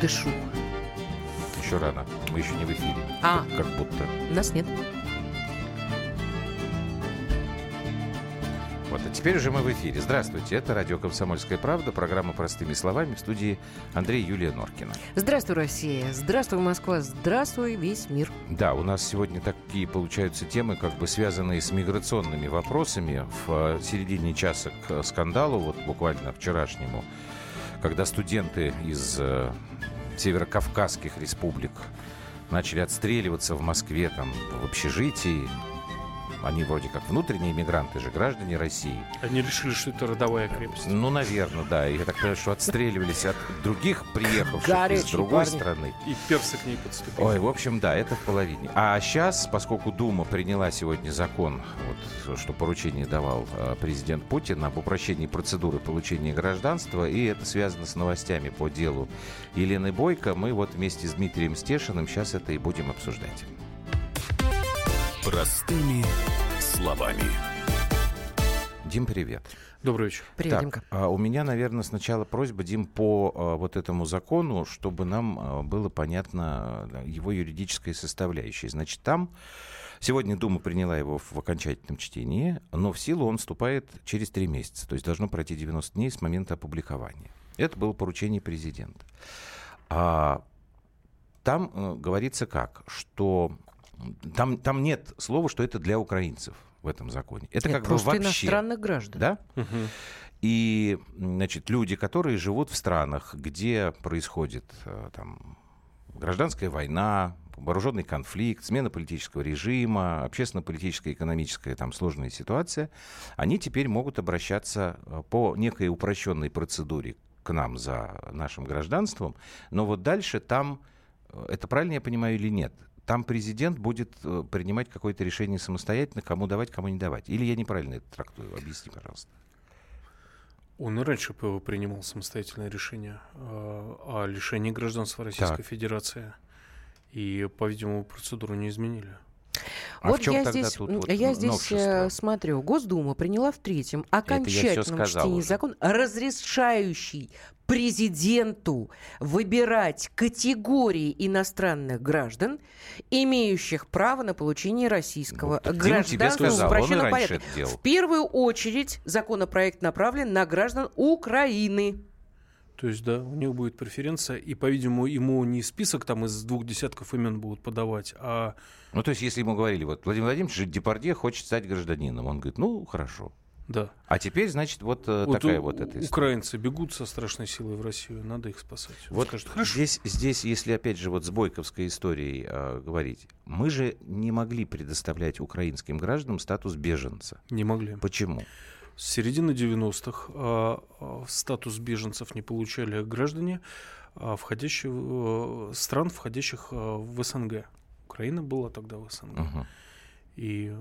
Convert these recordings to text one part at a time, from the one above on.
дышу. Еще рано. Мы еще не в эфире. А. Как будто. Нас нет. Вот, а теперь уже мы в эфире. Здравствуйте, это радио «Комсомольская правда», программа «Простыми словами» в студии Андрей Юлия Норкина. Здравствуй, Россия. Здравствуй, Москва. Здравствуй, весь мир. Да, у нас сегодня такие получаются темы, как бы связанные с миграционными вопросами. В э, середине часа к скандалу, вот буквально вчерашнему, когда студенты из э, северокавказских республик. Начали отстреливаться в Москве, там, в общежитии, они вроде как внутренние мигранты же, граждане России. Они решили, что это родовая крепость. Ну, наверное, да. И Я так понимаю, что отстреливались от других приехавших из Горячие другой парни. страны. И персы к ней подступили. Ой, в общем, да, это в половине. А сейчас, поскольку Дума приняла сегодня закон, вот, что поручение давал э, президент Путин об упрощении процедуры получения гражданства, и это связано с новостями по делу Елены Бойко, мы вот вместе с Дмитрием Стешиным сейчас это и будем обсуждать. Простыми словами. Дим, привет. Добрый вечер. Привет, Так, Димка. а, у меня, наверное, сначала просьба, Дим, по а, вот этому закону, чтобы нам а, было понятно его юридическая составляющая. Значит, там сегодня Дума приняла его в окончательном чтении, но в силу он вступает через три месяца, то есть должно пройти 90 дней с момента опубликования. Это было поручение президента. А, там э, говорится как, что там, там нет слова, что это для украинцев в этом законе. Это Нет, как бы просто вообще. иностранных граждан. Да? Мгм. И, значит, люди, которые живут в странах, где происходит э, там, гражданская война, вооруженный конфликт, смена политического режима, общественно-политическая, экономическая там сложная ситуация, они теперь могут обращаться э, по некой упрощенной процедуре к нам за нашим гражданством. Но вот дальше там, э, это правильно я понимаю или нет, там президент будет э, принимать какое-то решение самостоятельно, кому давать, кому не давать. Или я неправильно это трактую? Объясни, пожалуйста. Он и раньше принимал самостоятельное решение о лишении гражданства Российской Так. Федерации. И, по-видимому, процедуру не изменили. А вот в чем я тогда здесь, тут вот я здесь новшество? э, смотрю, Госдума приняла в третьем окончательном чтении уже. закон, разрешающий президенту выбирать категории иностранных граждан, имеющих право на получение российского Ну, гражданства в упрощенном порядке. В первую очередь законопроект направлен на граждан Украины. То есть, да, у него будет преференция, и, по-видимому, ему не список там из двух десятков имен будут подавать, а Ну, то есть, если ему говорили, вот Владимир Владимирович Депардье хочет стать гражданином, он говорит, ну, хорошо. да. А теперь, значит, вот, э, Вот такая у- вот эта история. украинцы бегут со страшной силой в Россию, надо их спасать. Вот скажет, хорошо. здесь, здесь, если опять же вот с Бойковской историей э, говорить, мы же не могли предоставлять украинским гражданам статус беженца. Не могли. Почему? С середины 90-х а, а, статус беженцев не получали граждане а, входящие, в- э, стран, входящих а, в СНГ. Украина была тогда в СНГ. Мгм. И,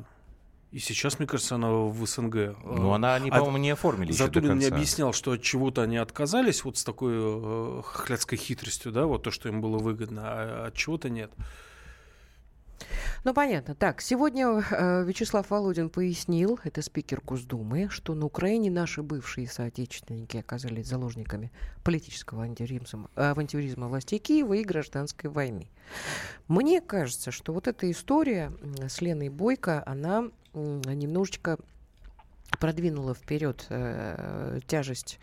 и сейчас, мне кажется, она в СНГ. Ну, А, она, они, а по-моему, не оформили Затулин мне объяснял, что от чего-то они отказались вот с такой э, хохлядской хитростью, да, вот то, что им было выгодно, а от чего-то нет. Ну, понятно. Так, сегодня э, Вячеслав Володин пояснил, это спикер Госдумы, что на Украине наши бывшие соотечественники оказались заложниками политического антиризма, авантюризма властей Киева и гражданской войны. Мне кажется, что вот эта история с Леной Бойко, она немножечко продвинула вперед э, тяжесть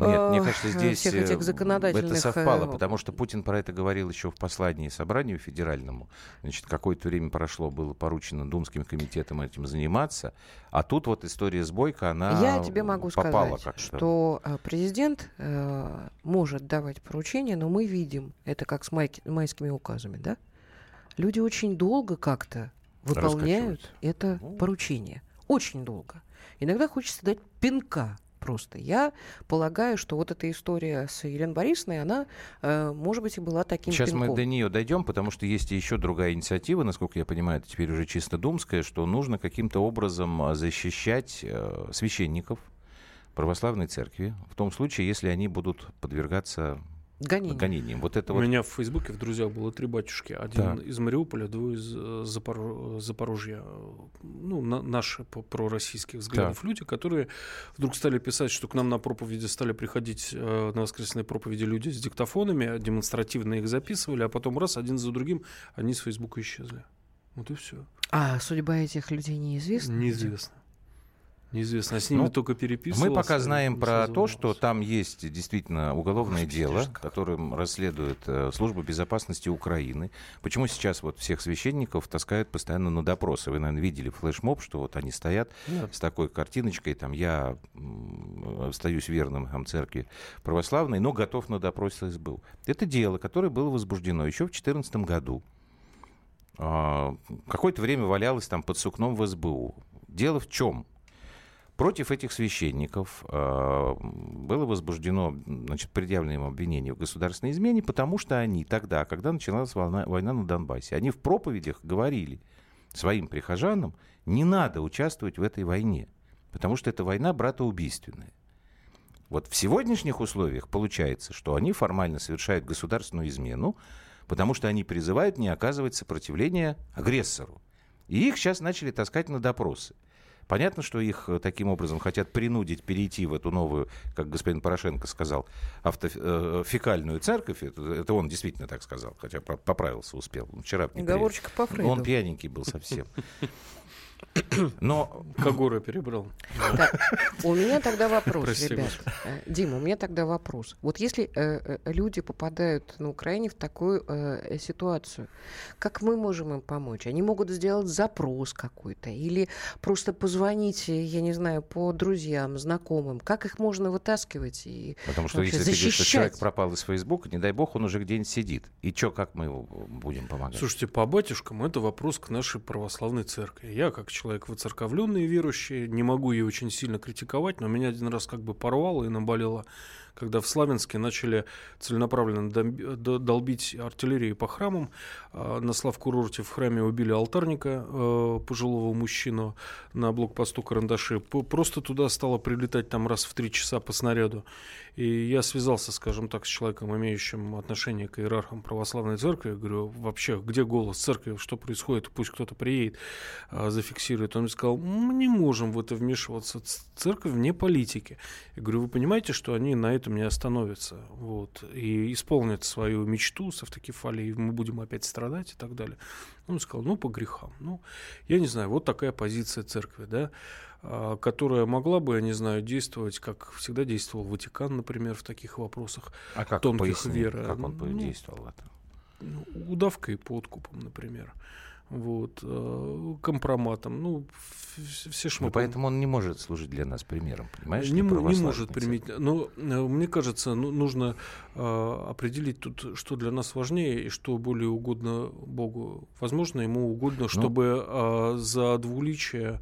Нет, мне э, кажется, здесь всех этих э, законодательных, это совпало, э, потому что Путин про это говорил еще в послании собранию федеральному. Значит, какое-то время прошло, было поручено Думским комитетом этим заниматься, а тут вот история с Бойко, она Я тебе могу попала сказать, что э, президент э, может давать поручения, но мы видим, это как с майки- майскими указами, да? Люди очень долго как-то выполняют это Ну. поручение. Очень долго. Иногда хочется дать пинка просто. Я полагаю, что вот эта история с Еленой Борисовной, она, э, может быть, и была таким Сейчас мы пинком. до нее дойдем, потому что есть еще другая инициатива, насколько я понимаю, это теперь уже чисто думская, что нужно каким-то образом а, защищать э, священников православной церкви, в том случае, если они будут подвергаться Гонением. гонением. Вот это У вот меня в Фейсбуке в друзьях было три батюшки. Один Да. из Мариуполя, двое из э, Запоро- Запорожья. Ну, на- наши пророссийских взглядов люди, которые вдруг стали писать, что к нам на проповеди стали приходить э, на воскресные проповеди люди с диктофонами, демонстративно их записывали, а потом раз, один за другим, они с Фейсбука исчезли. Вот и все. А судьба этих людей неизвестна? Неизвестно. Неизвестно. А с ними Ну, только переписывался. Мы пока знаем про то, что там есть действительно уголовное дело, которым расследует э, Служба безопасности Украины. Почему сейчас вот всех священников таскают постоянно на допросы? Вы, наверное, видели флешмоб, что вот они стоят Нет. с такой картиночкой, там, я остаюсь верным там, церкви православной, но готов на допрос СБУ. Это дело, которое было возбуждено еще в 2014 году. А, Какое-то время валялось там под сукном в СБУ. Дело в чем? Против этих священников э, было возбуждено, значит, предъявлено им обвинение в государственной измене, потому что они тогда, когда начиналась война, война на Донбассе, они в проповедях говорили своим прихожанам, не надо участвовать в этой войне, потому что эта война братоубийственная. Вот в сегодняшних условиях получается, что они формально совершают государственную измену, потому что они призывают не оказывать сопротивления агрессору. И их сейчас начали таскать на допросы. Понятно, что их э, таким образом хотят принудить перейти в эту новую, как господин Порошенко сказал, автофекальную церковь. Это, это он действительно так сказал, хотя поправился успел. Он Вчера не. Оговорочка по Фрейду. Он пьяненький был совсем. Но Кагора перебрал. Так, у меня тогда вопрос, Прости, ребят. Э, Дима, у меня тогда вопрос. Вот если э, э, люди попадают на Украине в такую э, ситуацию, как мы можем им помочь? Они могут сделать запрос какой-то или просто позвонить, э, я не знаю, по друзьям, знакомым. Как их можно вытаскивать? И Потому что если ты видишь, что защищать? человек пропал из Фейсбука, не дай бог, он уже где-нибудь сидит. И что, как мы его будем помогать? Слушайте, по батюшкам это вопрос к нашей православной церкви. Я, как человек воцерковленный и верующий, не могу ее очень сильно критиковать, но меня один раз как бы порвало и наболело, когда в Славянске начали целенаправленно долбить артиллерию по храмам. А, На Славкурорте в храме убили алтарника, э, пожилого мужчину, на блокпосту Карандаши. Просто туда стало прилетать там раз в три часа по снаряду. И я связался, скажем так, с человеком, имеющим отношение к иерархам православной церкви. Говорю, вообще, где голос церкви, что происходит, пусть кто-то приедет, а, зафиксирует. Он сказал, мы не можем в это вмешиваться, церковь вне политики. Я говорю, вы понимаете, что они на этом не остановятся, вот, и исполнят свою мечту с автокефалией, мы будем опять страдать и так далее. Он сказал, ну, по грехам. Ну, я не знаю, вот такая позиция церкви, да, а, которая могла бы, я не знаю, действовать, как всегда действовал Ватикан, например, в таких вопросах, а как тонких поясни, веры. как он Ну, действовал в этом? ну, удавкой и подкупом, например. Вот, э, компроматом, ну, все Ну, шматы. поэтому он не может служить для нас примером, понимаешь? не, не может применить. Но э, мне кажется, ну, нужно э, определить тут, что для нас важнее и что более угодно Богу. Возможно, ему Ну, угодно, чтобы э, за двуличие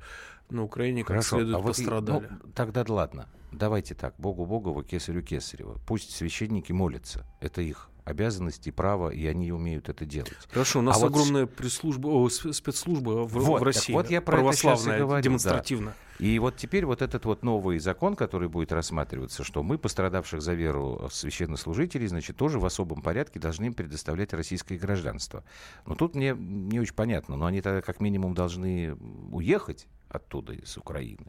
на Украине как Хорошо, следует а вот и- пострадали. ну, тогда да ладно. Давайте так. Богу Богово, кесарю Кесарева. Пусть священники молятся. Это их обязанность и право, и они умеют это делать. Хорошо, у нас а вот огромная пресс-служба, о, спецслужба в, Вот, в России. вот я про это православная, говорю, да. демонстративно. И вот теперь вот этот вот новый закон, который будет рассматриваться, что мы, пострадавших за веру священнослужителей, значит, тоже в особом порядке должны им предоставлять российское гражданство. Но тут мне не очень понятно, но они тогда как минимум должны уехать оттуда, из Украины.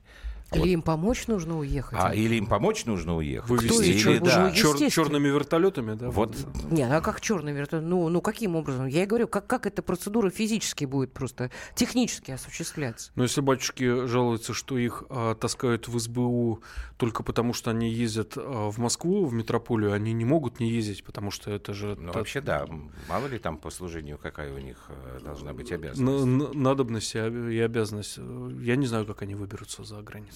А Или вот- им помочь нужно уехать? а, или им помочь нужно уехать. Вывести еще или, да, естественно. черными вертолетами, да? Вот Нет, а как черный вертолет? Ну, ну каким образом? Я и говорю, как, как эта процедура физически будет просто технически осуществляться? Но если батюшки жалуются, что их а, таскают в СБУ только потому, что они ездят а, в Москву, в метрополию, они не могут не ездить, потому что это же Ну, та- вообще, да. Мало ли там по служению какая у них э, должна быть обязанность. на- надобность об- и обязанность. Я не знаю, как они выберутся за границу.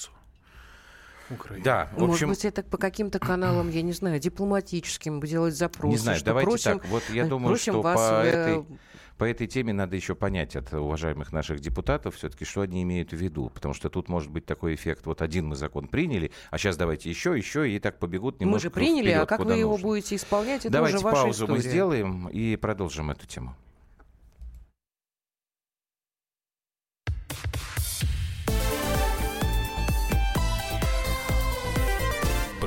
Украины. Да, в Может общем, быть, это по каким-то каналам, я не знаю, дипломатическим делать запросы. не знаю, что давайте просим, так. Вот я э, думаю, что вас, по э, этой, по этой теме надо еще понять от уважаемых наших депутатов все-таки, что они имеют в виду. Потому что тут может быть такой эффект. Вот один мы закон приняли, а сейчас давайте еще, еще, и так побегут Мы немножко же приняли, а вперед, как куда вы его нужно. будете исполнять, это Давайте уже ваша паузу мы история. сделаем и продолжим эту тему.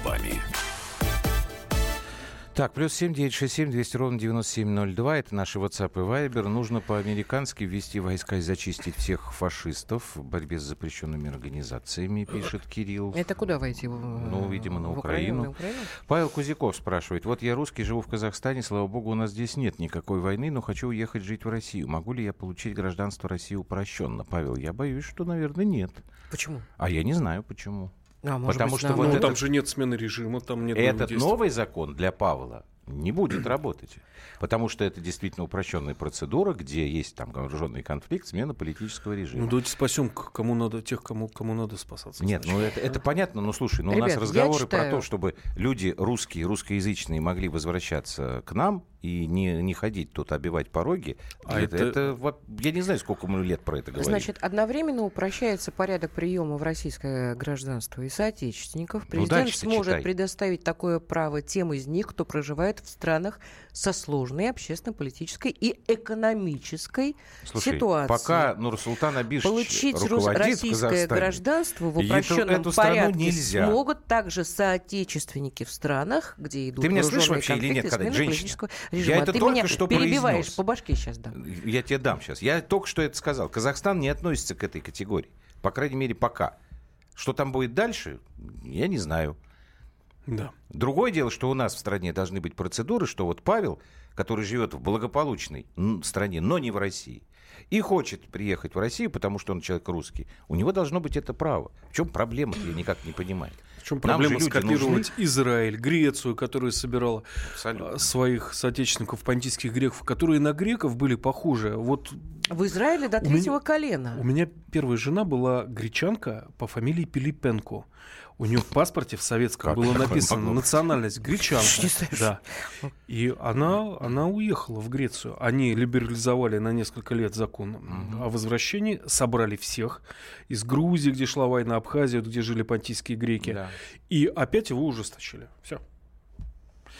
Словами. Так, плюс семь девять шесть семь двести ровно девяносто семь ноль два. Это наши WhatsApp и Viber. Нужно по-американски ввести войска и зачистить всех фашистов в борьбе с запрещенными организациями, пишет Кирилл. Это куда войти? В- Ну, видимо, на в Украину. на Украину? Павел Кузяков спрашивает. Вот я русский, живу в Казахстане, слава богу, у нас здесь нет никакой войны, но хочу уехать жить в Россию. Могу ли я получить гражданство России упрощенно? Павел, я боюсь, что, наверное, нет. Почему? А я не знаю, почему. А, может Потому быть, что на- вот Ну, это- там же нет смены режима, там нет Этот новый закон для Павла не будет работать. Потому что это действительно упрощенная процедура, где есть там вооруженный конфликт, смена политического режима. Ну, давайте спасем, кому надо, тех, кому, кому надо спасаться. Нет, ну это, это понятно, но слушай, ну у Ребят, нас я разговоры про то, чтобы люди русские, русскоязычные могли возвращаться к нам и не, не ходить тут обивать пороги. А это, это- это во- я не знаю, сколько мы лет про это говорим. Значит, одновременно упрощается порядок приема в российское гражданство и соотечественников. Президент Ну, сможет читай. предоставить такое право тем из них, кто проживает в странах со сложной общественно-политической и экономической Слушай, ситуацией. пока Нурсултан Абишевич Получить российское гражданство в эту- упрощенном эту страну порядке нельзя. смогут также соотечественники в странах, где идут Ты меня слышишь вообще или нет, конфликты, когда женщина? Политического Я режима. это Ты только меня что перебиваешь, произнес. по башке сейчас дам. Я тебе дам сейчас. Я только что это сказал. Казахстан не относится к этой категории. По крайней мере, пока. Что там будет дальше, я не знаю. Да. Другое дело, что у нас в стране должны быть процедуры, что вот Павел, который живет в благополучной стране, но не в России, и хочет приехать в Россию, потому что он человек русский, у него должно быть это право. В чем проблема я никак не понимаю. В чем Нам же проблема скопировать нужны. Израиль, Грецию, которая собирала Абсолютно. а, своих соотечественников, понтийских греков, которые на греков были похожи. Вот В Израиле до У меня- третьего колена. у меня первая жена была гречанка по фамилии Пилипенко. У нее в паспорте в советском Как было написано национальность гречанка. Да. И она, она уехала в Грецию. Они либерализовали на несколько лет закон о возвращении, собрали всех из Грузии, где шла война, Абхазия, где жили понтийские греки, Да. и опять его ужесточили. Все.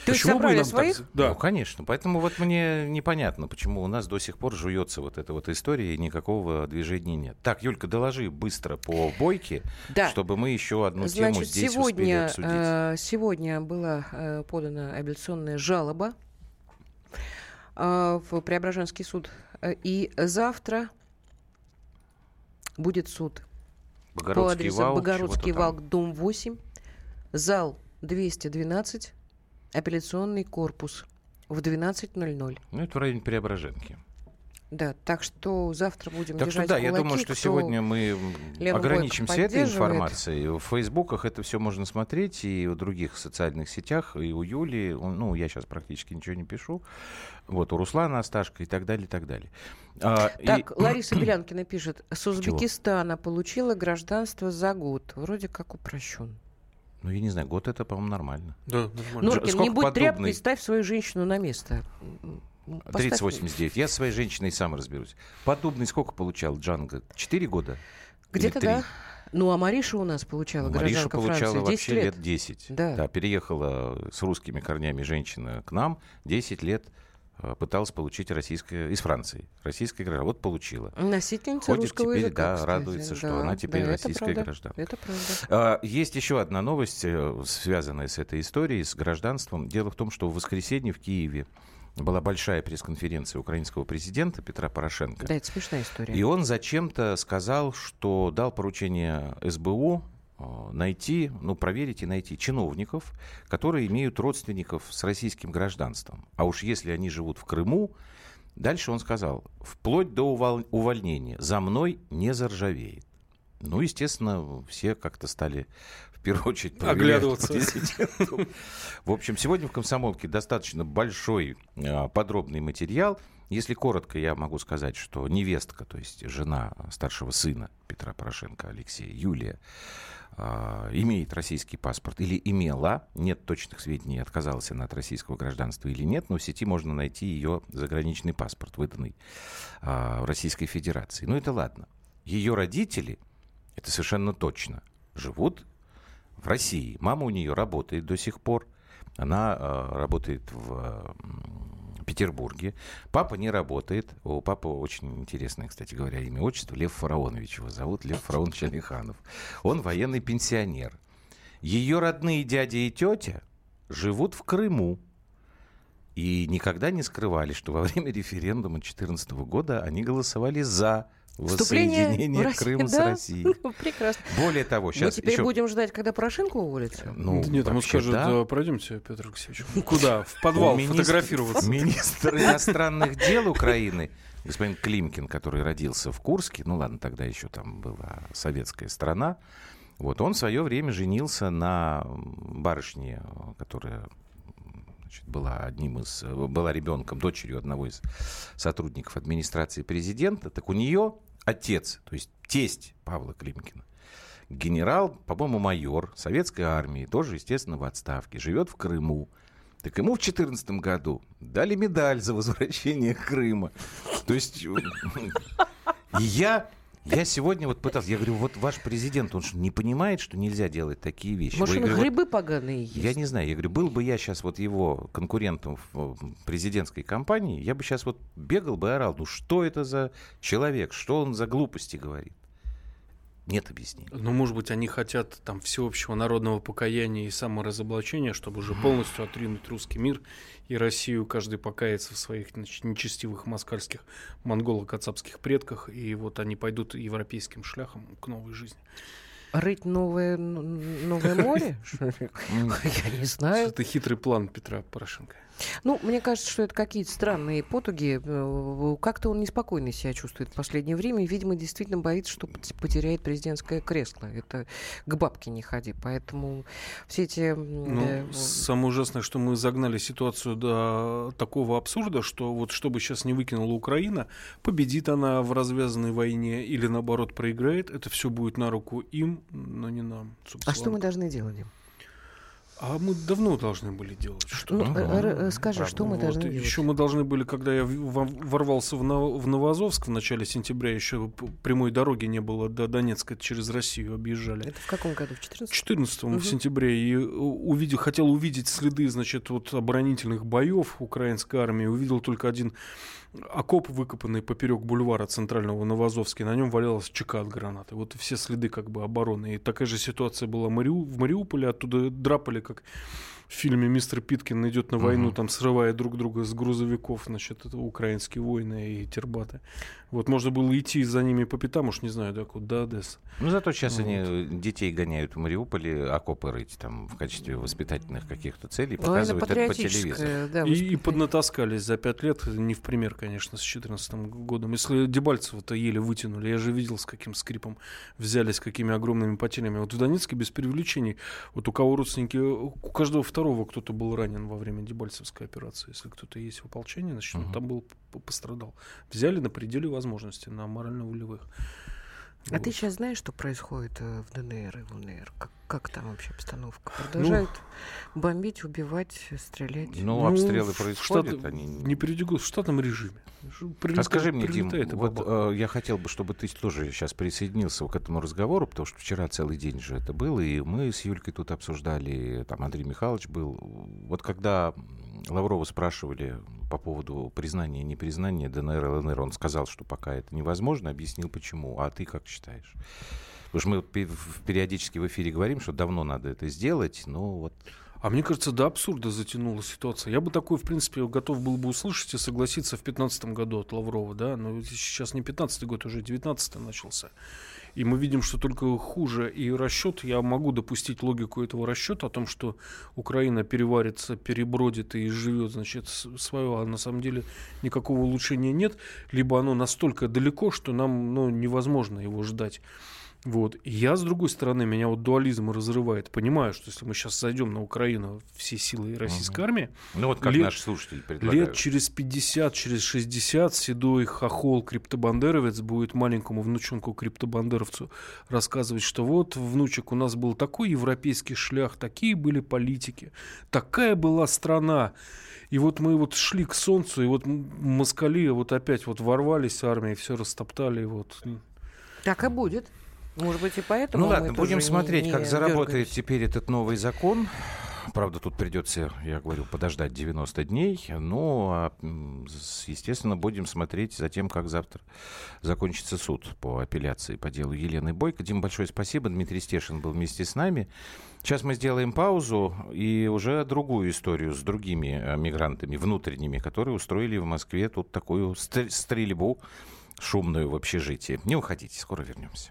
То есть собрали своих? Да. Ну, конечно. Поэтому вот мне непонятно, почему у нас до сих пор жуется вот эта вот история, и никакого движения нет. Так, Юлька, доложи быстро по бойке, Да. чтобы мы еще одну тему Значит, здесь успели сегодня, обсудить. э, сегодня была э, подана апелляционная жалоба э, в Преображенский суд. И завтра будет суд по Богородский адресу вал, Богородский вал, дом 8, зал 212, апелляционный корпус в 12.00. Ну, это в районе Преображенки. Да, так что завтра будем Так что держать да, я кулаки, думаю, что сегодня мы ограничимся этой информацией. В фейсбуках это все можно смотреть, и в других социальных сетях, и у Юли. Ну, я сейчас практически ничего не пишу. Вот, у Руслана Асташка и так далее, и так далее. А, и- Так, Лариса Белянкина пишет, с Узбекистана получила гражданство за год. Вроде как упрощен. Ну, я не знаю, год это, по-моему, нормально. Да, нормально. Норкин, сколько не будь подобный? тряпкой, ставь свою женщину на место. М, поставь- 3089. Я со своей женщиной сам разберусь. Подобный сколько получал Джанго? Четыре года? Где-то да. Ну, а Мариша у нас получала Мариша гражданка получала Франции 10 вообще лет. лет 10. Да. переехала с русскими корнями женщина к нам. 10 лет пыталась получить российское из Франции. Российское гражданство. Вот получила. Носительница Ходит русского теперь, языка, да, кстати. радуется, что Да, она теперь да, это российская правда. гражданка. Это правда. А, Есть еще одна новость, э, связанная с этой историей, с гражданством. Дело в том, что в воскресенье в Киеве была большая пресс-конференция украинского президента Петра Порошенко. Да, это смешная история. И он зачем-то сказал, что дал поручение СБУ э, найти, ну, проверить и найти чиновников, которые имеют родственников с российским гражданством. А уж если они живут в Крыму, дальше он сказал, вплоть до увол- увольнения, за мной не заржавеет. Ну, естественно, все как-то стали в первую очередь Оглядываться. В общем, сегодня в «Комсомолке» достаточно большой а, подробный материал. Если коротко, я могу сказать, что невестка, то есть жена старшего сына Петра Порошенко, Алексея, Юлия, имеет российский паспорт или имела, нет точных сведений, отказалась она от российского гражданства или нет, но в сети можно найти ее заграничный паспорт, выданный а, в Российской Федерации. Ну это ладно. Ее родители, это совершенно точно, живут в России. Мама у нее работает до сих пор. Она э, работает в Петербурге. Папа не работает. У папы очень интересное, кстати говоря, имя, отчество. Лев Фараонович его зовут. Лев Фараонович Алиханов. Он военный пенсионер. Ее родные дядя и тетя живут в Крыму. И никогда не скрывали, что во время референдума 2014 года они голосовали за воссоединение в Россию, Крыма с да? Россией. Ну, Прекрасно. Более того, Мы сейчас теперь еще... будем ждать, когда Порошенко уволится. Ну, Да Нет, ему скажут, да. да, пройдемте, Петр Алексеевич. Ну, Куда? В подвал фотографироваться. Министр иностранных дел Украины, господин Климкин, который родился в Курске, ну ладно, тогда еще там была советская страна, вот он в свое время женился на барышне, которая значит, была одним из, была ребенком, дочерью одного из сотрудников администрации президента, так у нее отец, то есть тесть Павла Климкина, генерал, по-моему, майор советской армии, тоже, естественно, в отставке, живет в Крыму. Так ему в 2014 году дали медаль за возвращение Крыма. То есть э, я, я сегодня вот пытался, я говорю, вот ваш президент, он что, не понимает, что нельзя делать такие вещи? Может, он говорю, вот грибы поганые есть? я не знаю, я говорю, был бы я сейчас вот его конкурентом в президентской кампании, я бы сейчас вот бегал бы и орал, ну что это за человек, что он за глупости говорит? Нет объяснений. Ну, может быть, они хотят там всеобщего народного покаяния и саморазоблачения, чтобы уже полностью отринуть русский мир и Россию. Каждый покается в своих значит, нечестивых москальских монголо-кацапских предках. И вот они пойдут европейским шляхом к новой жизни. Рыть новое, новое море? Я не знаю. Это хитрый план Петра Порошенко. Ну, мне кажется, что это какие-то странные потуги. Э, Как-то он неспокойно себя чувствует в последнее время. И, видимо, действительно боится, что пот- потеряет президентское кресло. Это к бабке не ходи. Поэтому все эти... Ну, э, самое ужасное, что мы загнали ситуацию до такого абсурда, что вот что бы сейчас не выкинула Украина, победит она в развязанной войне или наоборот проиграет, это все будет на руку им, но не нам. А собственно. что мы должны делать? А мы давно должны были делать. Что? Ну, э, э, скажи, что мы Вот, должны Еще делать? мы должны были, когда я ворвался в, Нов- в начале сентября, еще прямой дороги не было до Донецка, через Россию объезжали. Это в каком году? В 14 14 Мгм. в сентябре и у- увидел, хотел увидеть следы, значит, вот оборонительных боев украинской армии. Увидел только один окоп, выкопанный поперек бульвара центрального Новоазовски. На нем валялась чека от гранаты. Вот все следы как бы обороны. И такая же ситуация была в Мариуполе. Оттуда драпали, как в фильме «Мистер Питкин идет на войну», Мгм. там срывая друг друга с грузовиков, значит, это украинские воины и тербаты. Вот можно было идти за ними по пятам, уж не знаю, да, куда, до Одессы. Ну, зато сейчас Вот. они детей гоняют в Мариуполе, окопы рыть там в качестве воспитательных каких-то целей, Ну, показывают это по телевизору. да, И, и поднатаскались за пять лет, не в пример, конечно, с 2014 годом. Если Дебальцева-то еле вытянули, я же видел, с каким скрипом взяли, с какими огромными потерями. Вот в Донецке без привлечений, вот у кого родственники, у каждого второго кто-то был ранен во время Дебальцевской операции. Если кто-то есть в ополчении, значит, он Мгм. там был, пострадал. Взяли на пределе возможностей, на морально-волевых. А Вот. ты сейчас знаешь, что происходит э, в ДНР и в ЛНР? Как, как там вообще обстановка? Ну, Продолжают бомбить, убивать, стрелять? Ну, обстрелы в происходят, штат- они... Не передергу, в штатном режиме. А скажи мне, Дим, вот э, я хотел бы, чтобы ты тоже сейчас присоединился к этому разговору, потому что вчера целый день же это было, и мы с Юлькой тут обсуждали, там Андрей Михайлович был. Вот когда Лаврова спрашивали по поводу признания и непризнания ДНР и ЛНР, он сказал, что пока это невозможно, объяснил почему. А ты как считаешь? Потому что мы периодически в эфире говорим, что давно надо это сделать, но вот А мне кажется, до абсурда затянула ситуация. Я бы такой, в принципе, готов был бы услышать и согласиться в 2015 году от Лаврова, да, но сейчас не 15 год, уже 19 начался. И мы видим, что только хуже. И расчет, я могу допустить логику этого расчета о том, что Украина переварится, перебродит и живет, значит, свое, а на самом деле никакого улучшения нет. Либо оно настолько далеко, что нам ну, невозможно его ждать. Вот. И я, с другой стороны, меня вот дуализм разрывает. Понимаю, что если мы сейчас зайдем на Украину все силы российской армии, Ну вот как Лет- наш слушатель предлагает. лет через 50, через 60 седой хохол криптобандеровец будет маленькому внученку криптобандеровцу рассказывать, что вот, внучек, у нас был такой европейский шлях, такие были политики, такая была страна. И вот мы вот шли к солнцу, и вот москали вот опять вот ворвались армией, все растоптали. и Вот. Так и будет. Может быть, и поэтому Ну ладно, будем не- смотреть, не как заработает дергаемся. теперь этот новый закон. Правда, тут придется, я говорю, подождать 90 дней. Ну, а, естественно, будем смотреть за тем, как завтра закончится суд по апелляции по делу Елены Бойко. Дим, большое спасибо. Дмитрий Стешин был вместе с нами. Сейчас мы сделаем паузу и уже другую историю с другими э, мигрантами внутренними, которые устроили в Москве тут такую стр- стрельбу шумную в общежитии. Не уходите, скоро вернемся.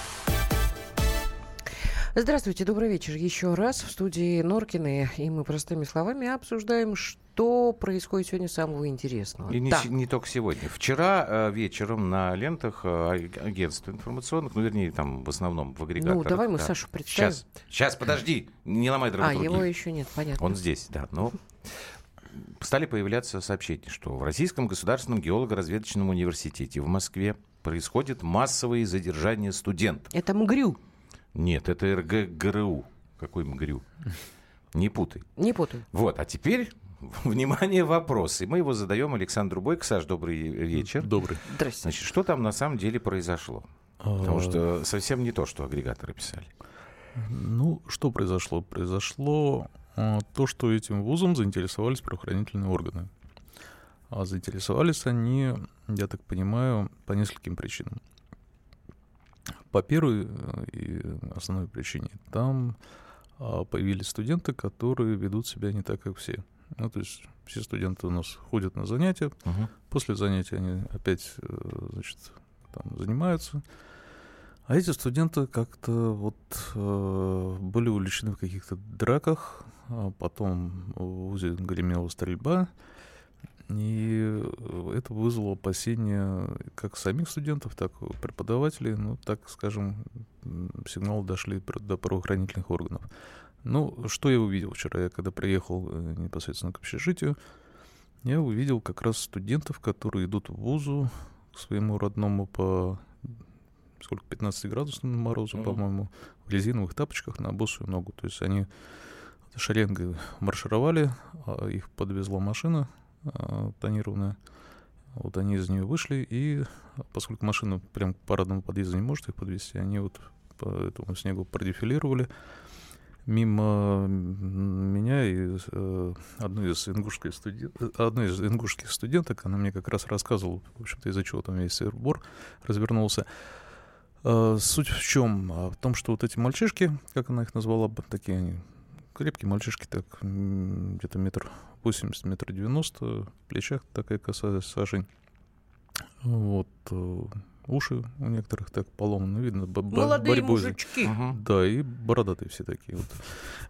Здравствуйте, добрый вечер еще раз. В студии Норкины, и мы простыми словами обсуждаем, что происходит сегодня самого интересного. И не, Да. не только сегодня. Вчера э, вечером на лентах э, аг- агентств информационных, ну, вернее, там в основном в агрегаторах. Ну, давай мы да. Сашу представим. Сейчас, сейчас, подожди, не ломай А, драматургию. его еще нет, понятно. Он здесь, да. Но стали появляться сообщения, что в Российском государственном геолого-разведочном университете в Москве происходит массовые задержания студентов. Это МГРЮ, Нет, это РГГРУ. Какой МГРЮ? Не путай. не путаю. Вот, а теперь, внимание, вопрос. И мы его задаем Александру Бойко. Саш, добрый вечер. Добрый. Здрасте. Значит, что там на самом деле произошло? Потому А, что совсем не то, что агрегаторы писали. Ну, что произошло? Произошло а, то, что этим вузом заинтересовались правоохранительные органы. А заинтересовались они, я так понимаю, по нескольким причинам. По первой э, и основной причине, там а, появились студенты, которые ведут себя не так, как все. Ну, то есть все студенты у нас ходят на занятия, После занятий они опять, э, значит, там занимаются. А эти студенты как-то вот э, были увлечены в каких-то драках, а потом в ВУЗе гремела стрельба, и э, это вызвало опасения как самих студентов, так и преподавателей, ну, так скажем, сигналы дошли до правоохранительных органов. Ну, что я увидел вчера, я когда приехал э, непосредственно к общежитию, я увидел как раз студентов, которые идут в вузу к своему родному по сколько, 15 градусным морозу, Мгм. по-моему, в резиновых тапочках на босую ногу. То есть они шеренгой маршировали, а их подвезла машина тонированная. Вот они из нее вышли, и поскольку машина прям к парадному подъезду не может их подвести, они вот по этому снегу продефилировали мимо меня и э, одной из ингушских студент, одной из ингушских студенток, она мне как раз рассказывала, в общем-то, из-за чего там весь сыр-бор развернулся. Э, Суть в чем? А В том, что вот эти мальчишки, как она их назвала, такие они крепкие мальчишки, так где-то метр восемьдесят, метр девяносто, в плечах такая косая сажень. Вот. э, Уши у некоторых так поломаны, видно, бо- Молодые борьбу мужички. Мгм. да, и бородатые все такие вот.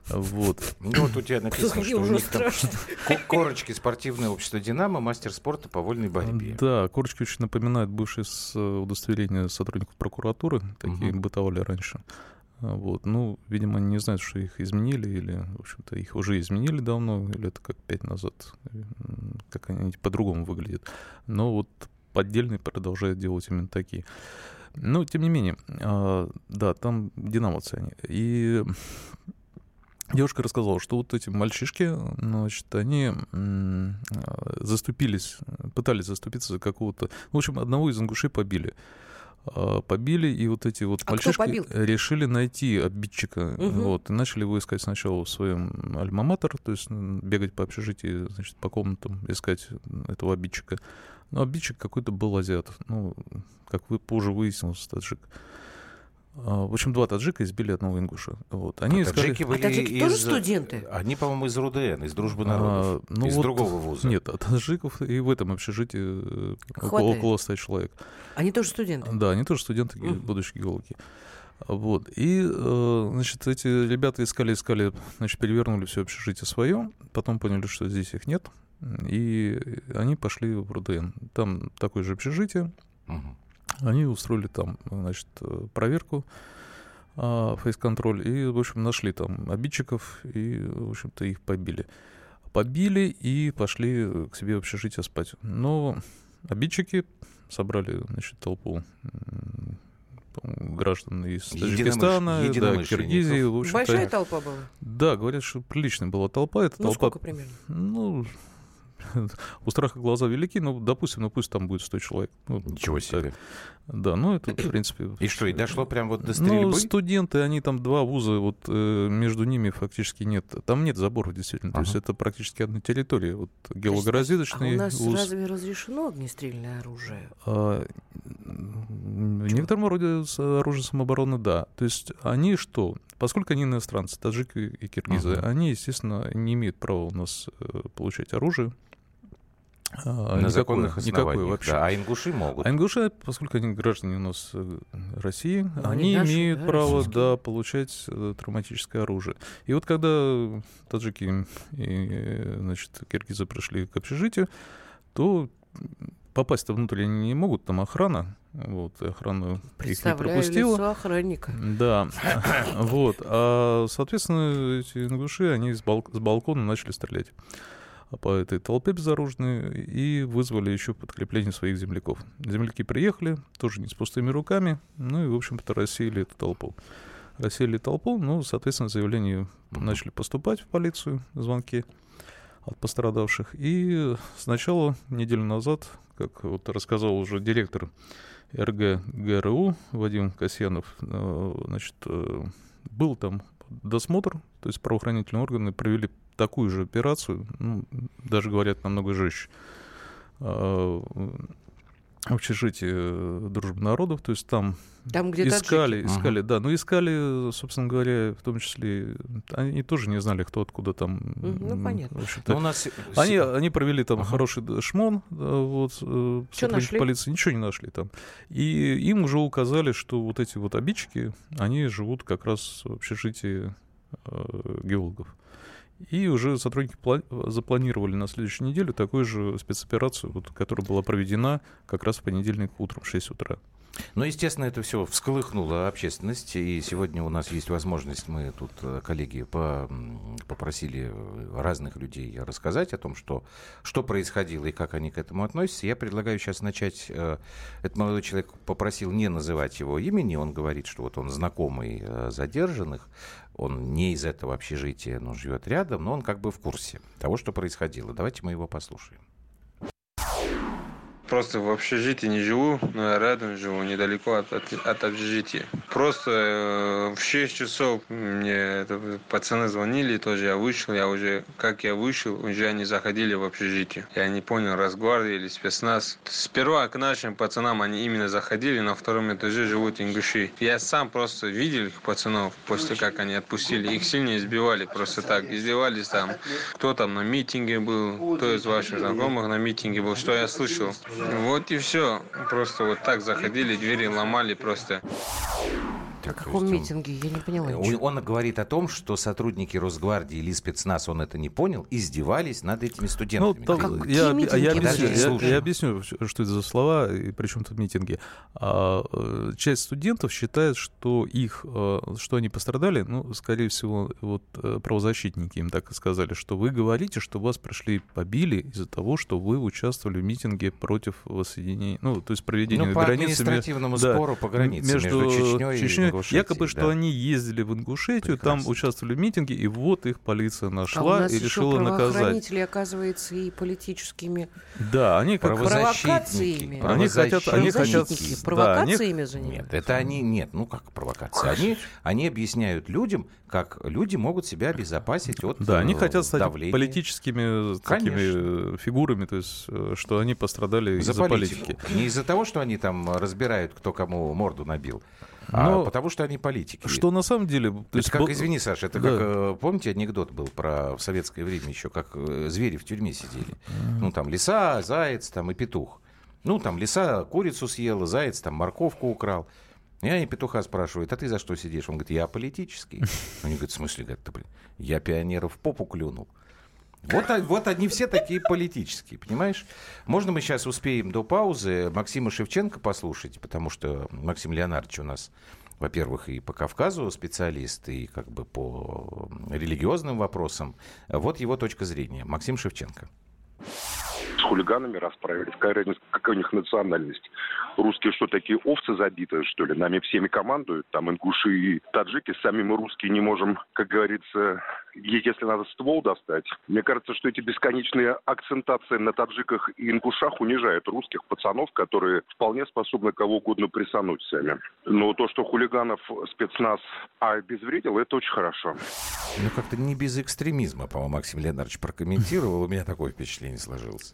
Вот. Ну, вот у тебя написано, что у них там корочки спортивное общество «Динамо», мастер спорта по вольной борьбе. Да, корочки очень напоминают бывшие с, э, удостоверения сотрудников прокуратуры, такие бытовали раньше. А, Вот. Ну, видимо, они не знают, что их изменили, или, в общем-то, их уже изменили давно, или это как пять назад, как они по-другому выглядят. Но вот поддельные продолжают делать именно такие. Но, тем не менее, а, да, там динамовцы они. И девушка рассказала, что вот эти мальчишки, значит, они м, заступились, пытались заступиться за какого-то... В общем, одного из ингушей побили. А, Побили, и вот эти вот А мальчишки решили найти обидчика. Мгм. Вот, и начали его искать сначала в своем альма-матер, то есть бегать по общежитию, значит, по комнатам, искать этого обидчика. Но обидчик какой-то был азиат. Ну, как вы позже выяснилось, таджик. А, В общем, два таджика избили одного ингуша. Вот. Они А искали... таджики были таджики тоже из- студенты? Они, по-моему, из РУДН, из Дружбы народов. А, ну из вот другого вуза. Нет, а таджиков и в этом общежитии э, около, Хватает. около 100 человек. Они тоже студенты. Да, они тоже студенты, Мгм. будущие геологи. Вот. И, э, значит, эти ребята искали, искали, значит, перевернули все общежитие свое, потом поняли, что здесь их нет, и они пошли в РУДН. Там такое же общежитие, Мгм. Они устроили там, значит, проверку, а, фейс-контроль, и, в общем, нашли там обидчиков, и, в общем-то, их побили. Побили и пошли к себе в общежитие спать. Но обидчики собрали, значит, толпу граждан из Таджикистана, да. Киргизии. В общем-то, Большая толпа была? Да, говорят, что приличная была толпа. Это Ну, толпа сколько примерно? ну, у страха глаза велики, ну, допустим, ну пусть там будет 100 человек. Ну, Ничего так. себе. Да, ну это, в принципе... И что, и дошло прям вот до Ну, стрельбы? студенты, они там два вуза, вот э, между ними фактически нет. Там нет заборов, действительно. То есть Ага. это практически одна территория. Вот А геологоразведочный у нас вуз. разве разрешено огнестрельное оружие? А, в некотором роде оружие самообороны, да. То есть они что? Поскольку они иностранцы, таджики и киргизы, Ага. они, естественно, не имеют права у нас э, получать оружие. А, На никакое- законных основаниях. вообще. Да, а ингуши могут. А ингуши, поскольку они граждане у нас э, России, Ну, они они имеют да, право российские. да, получать э, травматическое оружие. И вот когда таджики и значит, киргизы пришли к общежитию, то попасть-то внутрь они не могут, там охрана, вот, и охрана их не пропустила. лицо охранника. Да, вот. А, соответственно, эти ингуши, они с, бал- с балкона начали стрелять по этой толпе безоружной и вызвали еще подкрепление своих земляков. Земляки приехали, тоже не с пустыми руками, ну и, в общем-то, рассеяли эту толпу. Рассеяли толпу, ну, соответственно, заявления начали поступать в полицию, звонки от пострадавших. И сначала, неделю назад, как вот рассказал уже директор РГ ГРУ Вадим Касьянов, э, значит, э, был там досмотр, то есть правоохранительные органы провели такую же операцию, ну, даже говорят намного жестче, э, в общежитии э, Дружбы народов, то есть там Там, где искали, таджики. искали, да, ну искали, собственно говоря, в том числе, они тоже не знали, кто откуда там. Ну, понятно. общем-то. Ну, у нас... Они, они провели там Ага. хороший шмон, да, вот, э, сотрудники нашли? полиции ничего не нашли там. И им уже указали, что вот эти вот обидчики, они живут как раз в общежитии э, геологов. И уже сотрудники пла- запланировали на следующую неделю такую же спецоперацию, вот, которая была проведена как раз в понедельник утром в 6 утра. Ну, естественно, это все всколыхнуло общественность, и сегодня у нас есть возможность, мы тут, э, коллеги, по- попросили э, разных людей рассказать о том, что, что происходило и как они к этому относятся. Я предлагаю сейчас начать. э, Этот молодой человек попросил не называть его имени, он говорит, что вот он знакомый задержанных, он не из этого общежития, но живет рядом, но он как бы в курсе того, что происходило. Давайте мы его послушаем. Просто в общежитии не живу, но я рядом живу, недалеко от, от, от общежития. Просто э, в 6 часов мне это, пацаны звонили, тоже я вышел, я уже, как я вышел, уже они заходили в общежитие. Я не понял, Росгвардия или спецназ. Сперва к нашим пацанам они именно заходили, на втором этаже живут ингуши. Я сам просто видел их пацанов, после как они отпустили. Их сильно избивали, просто так, издевались там. Кто там на митинге был, кто из ваших знакомых на митинге был, что я слышал. Вот и все. Просто вот так заходили, двери ломали просто. То каком есть он- митинге? Я не поняла Он, ничего. он говорит о том, что сотрудники Росгвардии или спецназ, он это не понял, издевались над этими Ну, студентами. там- Какие я, митинги? я Я объясню, я- я объясню, что это за слова и при чем тут митинги. А, э, часть студентов считает, что их, э, что они пострадали, ну, скорее всего, вот э, правозащитники им так и сказали, что вы говорите, что вас пришли и побили из-за того, что вы участвовали в митинге против воссоединения, ну, то есть проведения Ну, по границы административному да, спору по границе между, Чечней, и Ингушетии, якобы, что да. они ездили в Ингушетию, там Прекрасно. участвовали в митинге, и вот их полиция А у нашла нас и еще решила наказать. оказывается, и политическими Да, они как Провокациями. Они хотят, они хотят, Правозащитники да, они- провокациями занимаются. Нет, это они, нет, ну как провокация. Они, они объясняют людям, как люди могут себя обезопасить от Да, они э, хотят стать давления. политическими э, такими э, фигурами, то есть, что они пострадали За из-за политики. Не из-за того, что они там разбирают, кто кому морду набил, а Но потому что они политики. Что на самом деле... То есть, как, извини, Саша, это Да. как, э, помните, анекдот был про в советское время еще, как э, звери в тюрьме сидели. Ну, там лиса, заяц там и петух. Ну, там лиса курицу съела, заяц там морковку украл. И они петуха спрашивают, а ты за что сидишь? Он говорит, я политический. Они говорят, в смысле? Говорят, «Да, блин, я пионеров попу клюнул. Вот, вот они все такие политические, понимаешь? Можно мы сейчас успеем до паузы Максима Шевченко послушать, потому что Максим Леонардович у нас, во-первых, и по Кавказу специалист, и как бы по религиозным вопросам. Вот его точка зрения. Максим Шевченко. с хулиганами расправились. Какая у них национальность? Русские что, такие овцы забитые, что ли? Нами всеми командуют, там ингуши и таджики, сами мы русские не можем, как говорится, если надо ствол достать. Мне кажется, что эти бесконечные акцентации на таджиках и ингушах унижают русских пацанов, которые вполне способны кого угодно присануть сами. Но то, что хулиганов спецназ обезвредил, это очень хорошо. Ну, как-то не без экстремизма, по-моему, Максим Леонардович прокомментировал. У меня такое впечатление сложилось.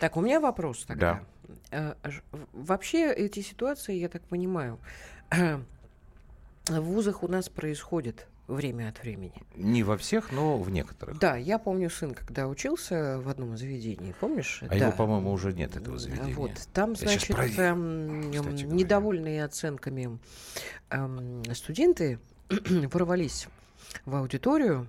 Так, у меня вопрос тогда. Э, ж- в- Вообще эти ситуации, я так понимаю, в вузах у нас происходят время от времени. Не во всех, но в некоторых. Да, я помню сын, когда учился в одном заведении, помнишь? А да. его, по-моему, уже нет этого заведения. Вот, там, Я значит, эм, недовольные оценками эм, студенты ворвались в аудиторию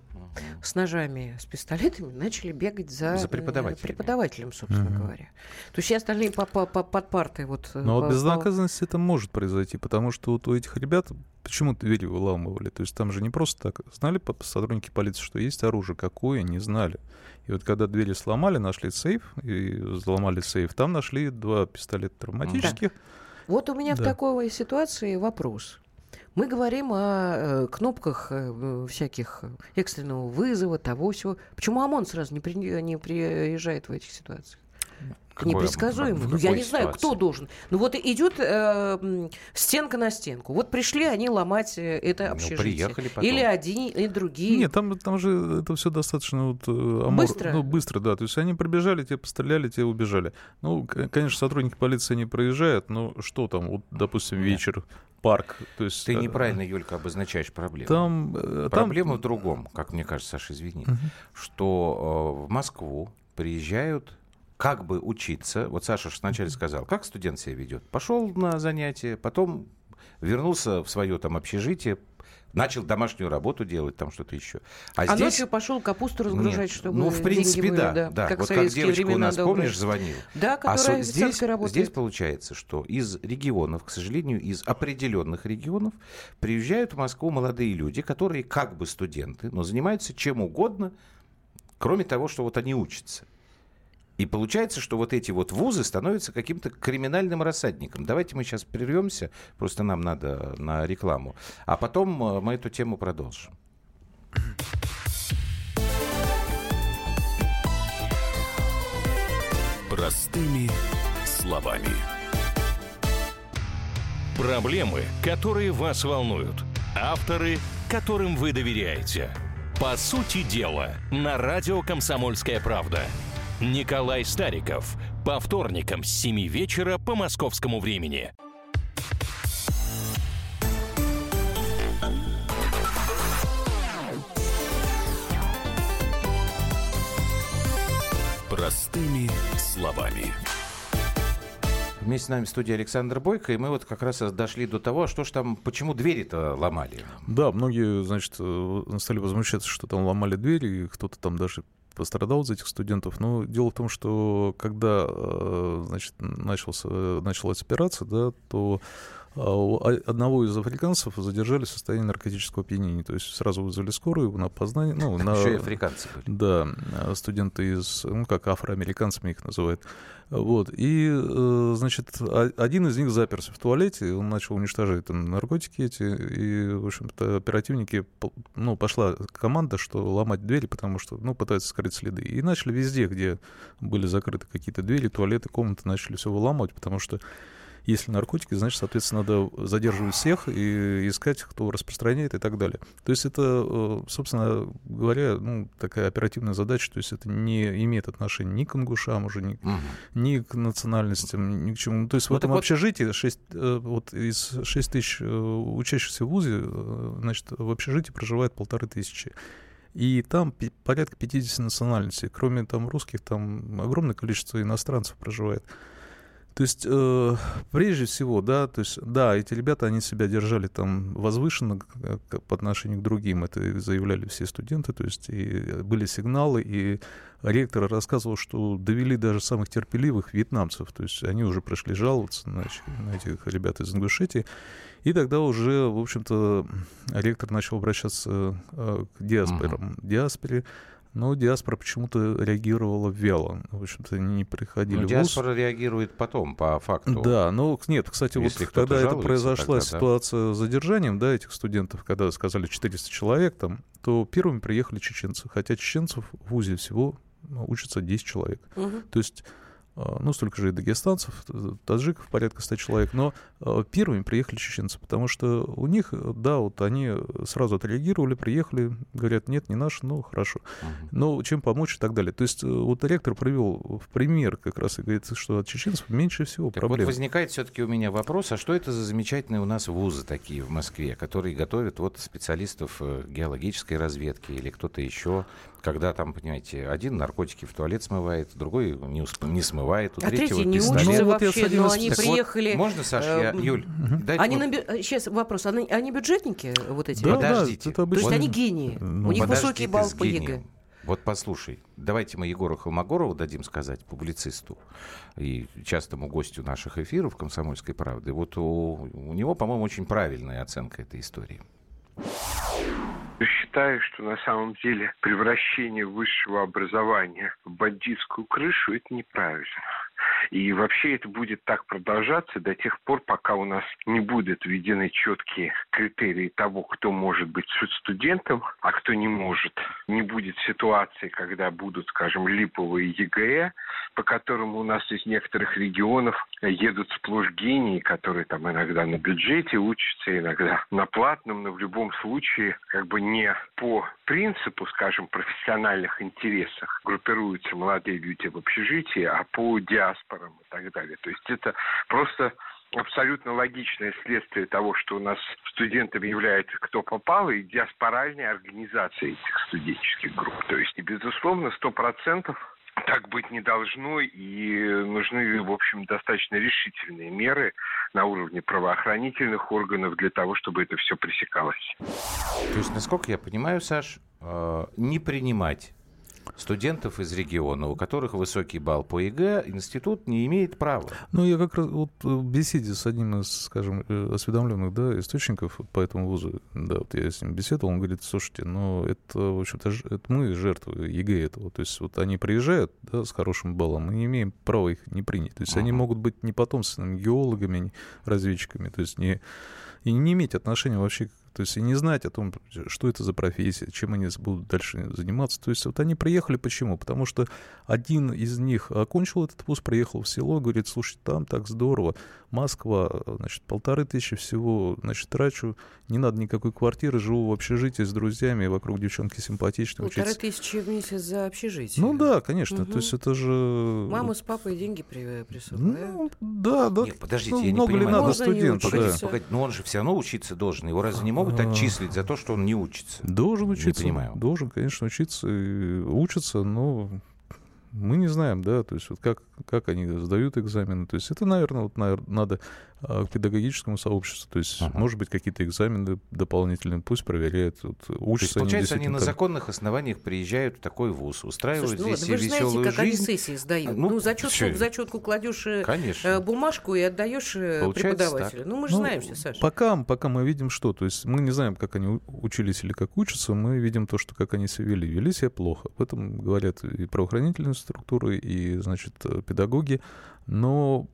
с ножами, с пистолетами, начали бегать за, За э, преподавателями. преподавателем, собственно Мгм. говоря. То есть все остальные по- по- по- под партой вот... э, Но по- вот по- безнаказанности это может произойти, потому что вот у этих ребят почему двери выламывали? То есть там же не просто так. Знали по- сотрудники полиции, что есть оружие, какое, не знали. И вот когда двери сломали, нашли сейф, и взломали сейф, там нашли два пистолета травматических. Вот у меня в Да. такой ситуации вопрос. Мы говорим о э, кнопках э, всяких экстренного вызова, того всего. Почему ОМОН сразу не, при- не приезжает в этих ситуациях? Непредсказуемо. Ну, я не знаю, кто должен. Ну, вот идет э, стенка на стенку. Вот пришли они ломать э, это Ну, общежитие. приехали потом. Или один, и другие. Нет, там, там же это все достаточно вот, э, амор- Быстро? Ну, быстро, да. То есть они прибежали, те постреляли, те убежали. Ну, конечно, сотрудники полиции не проезжают, но что там, вот, допустим, вечер, парк. То есть, Ты э, неправильно, Юлька, обозначаешь проблему. Там, там- Проблема в другом, как мне кажется, Саша, извини, Мгм. что э, в Москву приезжают как бы учиться. Вот Саша ж вначале сказал, как студент себя ведет. Пошел на занятия, потом вернулся в свое там общежитие, начал домашнюю работу делать, там что-то еще. А, А здесь... ночью пошел капусту разгружать, Нет, чтобы Ну, в принципе, были, да. да. Как вот как девочка у нас, добрые. помнишь, звонила. Да, А которая со- здесь, работает. здесь получается, что из регионов, к сожалению, из определенных регионов приезжают в Москву молодые люди, которые как бы студенты, но занимаются чем угодно, кроме того, что вот они учатся. И получается, что вот эти вот вузы становятся каким-то криминальным рассадником. Давайте мы сейчас прервемся, просто нам надо на рекламу. А потом э, мы эту тему продолжим. Простыми словами. Проблемы, которые вас волнуют. Авторы, которым вы доверяете. По сути дела, на радио «Комсомольская правда». Николай Стариков. По вторникам с 7 вечера по московскому времени. Простыми словами. Вместе с нами в студии Александр Бойко, и мы вот как раз дошли до того, что ж там, почему двери-то ломали. Да, многие, значит, э, стали возмущаться, что там ломали двери, и кто-то там даже пострадал из этих студентов. Но дело в том, что когда, э, значит, начался, началась операция, да, то одного из африканцев задержали в состоянии наркотического опьянения. То есть сразу вызвали скорую на опознание. Ну, на, Еще и африканцы были. Да, студенты из, ну, как афроамериканцами их называют. Вот. И, э, значит, один из них заперся в туалете, он начал уничтожать там наркотики эти, и, в общем-то, оперативники, ну, пошла команда, что ломать двери, потому что, ну, пытаются скрыть следы. И начали везде, где были закрыты какие-то двери, туалеты, комнаты, начали все выламывать, потому что если наркотики, значит, соответственно, надо задерживать всех и искать, кто распространяет и так далее. То есть это, э, собственно говоря, ну, такая оперативная задача, то есть это не имеет отношения ни к ингушам уже, ни, угу. ни к национальностям, ни к чему. То есть ну, в этом вот... общежитии 6, э, вот из 6 тысяч э, учащихся в ВУЗе, значит, в общежитии проживает полторы тысячи. И там порядка 50 национальностей. Кроме там русских, там огромное количество иностранцев проживает. То есть, э, прежде всего, да, то есть, да, эти ребята, они себя держали там возвышенно по отношению к другим, это заявляли все студенты, то есть, и были сигналы, и ректор рассказывал, что довели даже самых терпеливых вьетнамцев, то есть, они уже пришли жаловаться на, на этих ребят из Ингушетии, и тогда уже, в общем-то, ректор начал обращаться э, к диаспорам, uh-huh. диаспоре, но диаспора почему-то реагировала вяло. В общем-то, не приходили в диаспора ВУЗ. реагирует потом, по факту. Да, но нет, кстати, Если вот когда это произошла тогда, ситуация да? с задержанием, да, этих студентов, когда сказали 400 человек там, то первыми приехали чеченцы. Хотя чеченцев в ВУЗе всего учатся 10 человек. Угу. То есть ну, столько же и дагестанцев, таджиков, порядка 100 человек, но а, первыми приехали чеченцы, потому что у них, да, вот они сразу отреагировали, приехали, говорят, нет, не наш, ну, хорошо, но чем помочь и так далее. То есть э, вот ректор привел в пример как раз и говорит, что от чеченцев меньше всего так проблем. вот возникает все-таки у меня вопрос, а что это за замечательные у нас вузы такие в Москве, которые готовят вот специалистов э, геологической разведки или кто-то еще, когда там, понимаете, один наркотики в туалет смывает, другой не, усп- не смывает, у а третьего не пистолет. учится ну, вообще, но они так приехали... Вот, можно, Саша, я, э, Юль, угу. они вот... наби... Сейчас вопрос, они, они бюджетники, вот эти? Да, Подождите. Да, То есть они гении, ну, у них высокий балл по ЕГЭ. Вот послушай, давайте мы Егору Холмогорову дадим сказать, публицисту и частому гостю наших эфиров «Комсомольской правды». Вот у, у него, по-моему, очень правильная оценка этой истории считаю, что на самом деле превращение высшего образования в бандитскую крышу – это неправильно. И вообще это будет так продолжаться до тех пор, пока у нас не будут введены четкие критерии того, кто может быть студентом, а кто не может. Не будет ситуации, когда будут, скажем, липовые ЕГЭ, по которым у нас из некоторых регионов едут сплошь гении, которые там иногда на бюджете учатся, иногда на платном, но в любом случае как бы не по принципу, скажем, профессиональных интересах группируются молодые люди в общежитии, а по диаспорам и так далее. То есть это просто абсолютно логичное следствие того, что у нас студентами является кто попал, и диаспоральная организация этих студенческих групп. То есть, безусловно, сто процентов так быть не должно, и нужны, в общем, достаточно решительные меры на уровне правоохранительных органов для того, чтобы это все пресекалось. То есть, насколько я понимаю, Саш, э, не принимать студентов из региона, у которых высокий балл по ЕГЭ, институт не имеет права. Ну, я как раз вот в беседе с одним из, скажем, э, осведомленных да, источников по этому вузу, да, вот я с ним беседовал, он говорит, слушайте, ну, это, в общем-то, это мы жертвы ЕГЭ этого. То есть вот они приезжают да, с хорошим баллом, мы не имеем права их не принять. То есть uh-huh. они могут быть не потомственными геологами, разведчиками, то есть не, и не иметь отношения вообще то есть и не знать о том, что это за профессия, чем они будут дальше заниматься. То есть вот они приехали почему? Потому что один из них окончил этот вуз, приехал в село, говорит, слушай, там так здорово, Москва, значит, полторы тысячи всего, значит, трачу, не надо никакой квартиры, живу в общежитии с друзьями, вокруг девчонки симпатичные. Полторы учиться. тысячи в месяц за общежитие? Ну да, конечно, угу. то есть это же... Мама с папой деньги присылают? Ну, да, да. Нет, подождите, ну, я не много понимаю. ли надо студенту? Погодите, да. погодите, но он же все равно учиться должен, его разве не могут могут отчислить за то, что он не учится? Должен учиться. Не понимаю. Должен, конечно, учиться. Учится, но мы не знаем, да, то есть вот как, как они сдают экзамены. То есть это, наверное, вот, наверное, надо а, к педагогическому сообществу. То есть, ага. может быть, какие-то экзамены дополнительные, пусть проверяют. Вот, учатся есть, получается, они, они на законных основаниях приезжают в такой вуз, устраивают Слушай, ну, здесь вы же знаете, как жизнь. они сессии сдают. Ну, ну зачетку, в зачетку кладешь э, Конечно. Э, бумажку и отдаешь э, преподавателю. Так. Ну, мы же ну, знаем все, Саша. Пока, пока мы видим что. То есть мы не знаем, как они учились или как учатся, мы видим то, что как они себя вели. Вели себя плохо. Об этом говорят и правоохранительные структуры, и, значит, педагоги. Но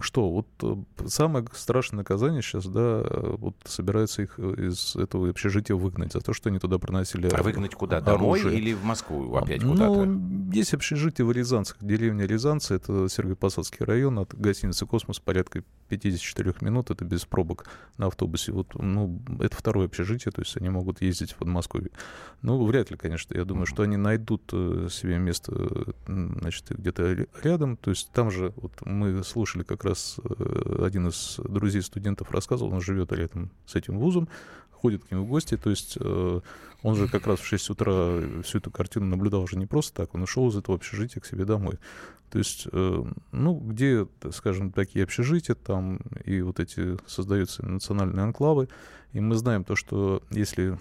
что, вот э, самое страшное наказание сейчас, да, вот собираются их из этого общежития выгнать за то, что они туда проносили А выгнать куда? Оружие. Домой или в Москву опять ну, куда-то? Есть общежитие в Рязанцах, деревня Рязанцы, это Сергиев-Посадский район, от гостиницы «Космос» порядка 54 минут, это без пробок на автобусе. Вот, ну, это второе общежитие, то есть они могут ездить в Подмосковье. Ну, вряд ли, конечно, я думаю, что они найдут э, себе место, значит, где-то рядом, то есть там же, вот мы слушали как раз э, один из друзей студентов рассказывал, он живет рядом с этим вузом, ходит к нему в гости, то есть э, он же как раз в 6 утра всю эту картину наблюдал уже не просто так, он ушел из этого общежития к себе домой. То есть, э, ну, где, скажем, такие общежития, там и вот эти создаются национальные анклавы, и мы знаем то, что если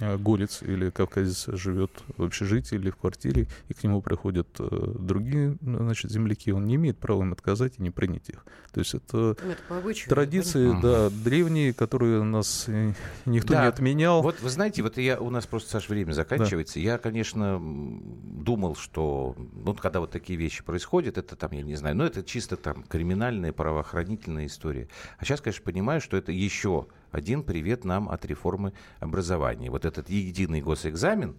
горец или кавказец живет в общежитии или в квартире, и к нему приходят э, другие значит, земляки, он не имеет права им отказать и не принять их. То есть это, ну, это обычаю, традиции, да, древние, которые у нас э, никто да. не отменял. Вот вы знаете, вот я, у нас просто, Саш, время заканчивается. Да. Я, конечно, думал, что ну, когда вот такие вещи происходят, это там, я не знаю, ну это чисто там криминальная, правоохранительная история. А сейчас, конечно, понимаю, что это еще один привет нам от реформы образования. Вот этот единый госэкзамен,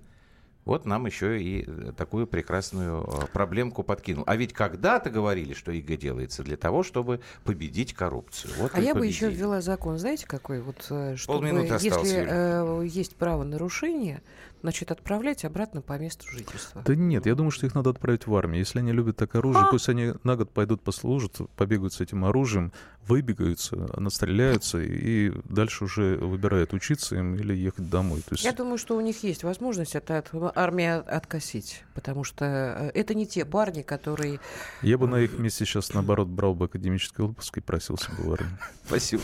вот нам еще и э, такую прекрасную э, проблемку подкинул. А ведь когда-то говорили, что ЕГЭ делается для того, чтобы победить коррупцию. Вот а я победили. бы еще ввела закон, знаете, какой? Вот, э, чтобы, Полминуты осталось, если э, есть право нарушения, значит, отправлять обратно по месту жительства. Да нет, я думаю, что их надо отправить в армию. Если они любят так оружие, а? пусть они на год пойдут послужат, побегают с этим оружием, выбегаются, настреляются и дальше уже выбирают учиться им или ехать домой. То есть... Я думаю, что у них есть возможность это от армии откосить, потому что э, это не те парни, которые... Я бы на их месте сейчас, наоборот, брал бы академический отпуск и просился бы в армию. Спасибо.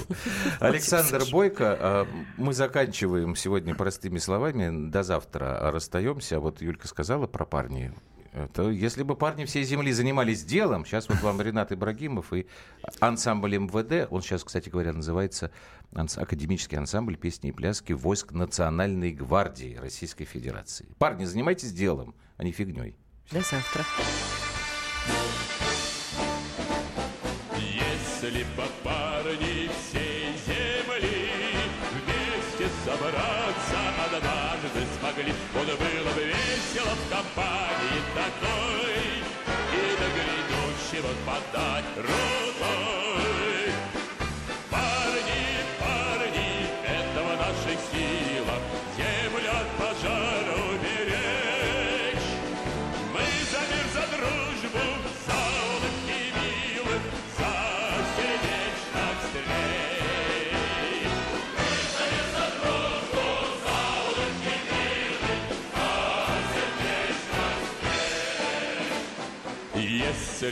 Александр Бойко, а, мы заканчиваем сегодня простыми словами. До завтра расстаемся. Вот Юлька сказала про парни. Это, если бы парни всей земли занимались делом, сейчас вот вам Ренат Ибрагимов и ансамбль МВД, он сейчас, кстати говоря, называется Академический ансамбль песни и пляски войск Национальной гвардии Российской Федерации. Парни, занимайтесь делом, а не фигней. До завтра. Если бы парни всей земли вместе собраться однажды смогли, вот было бы компании такой, и до грядущего подать рукой.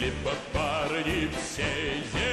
Если бы парни всей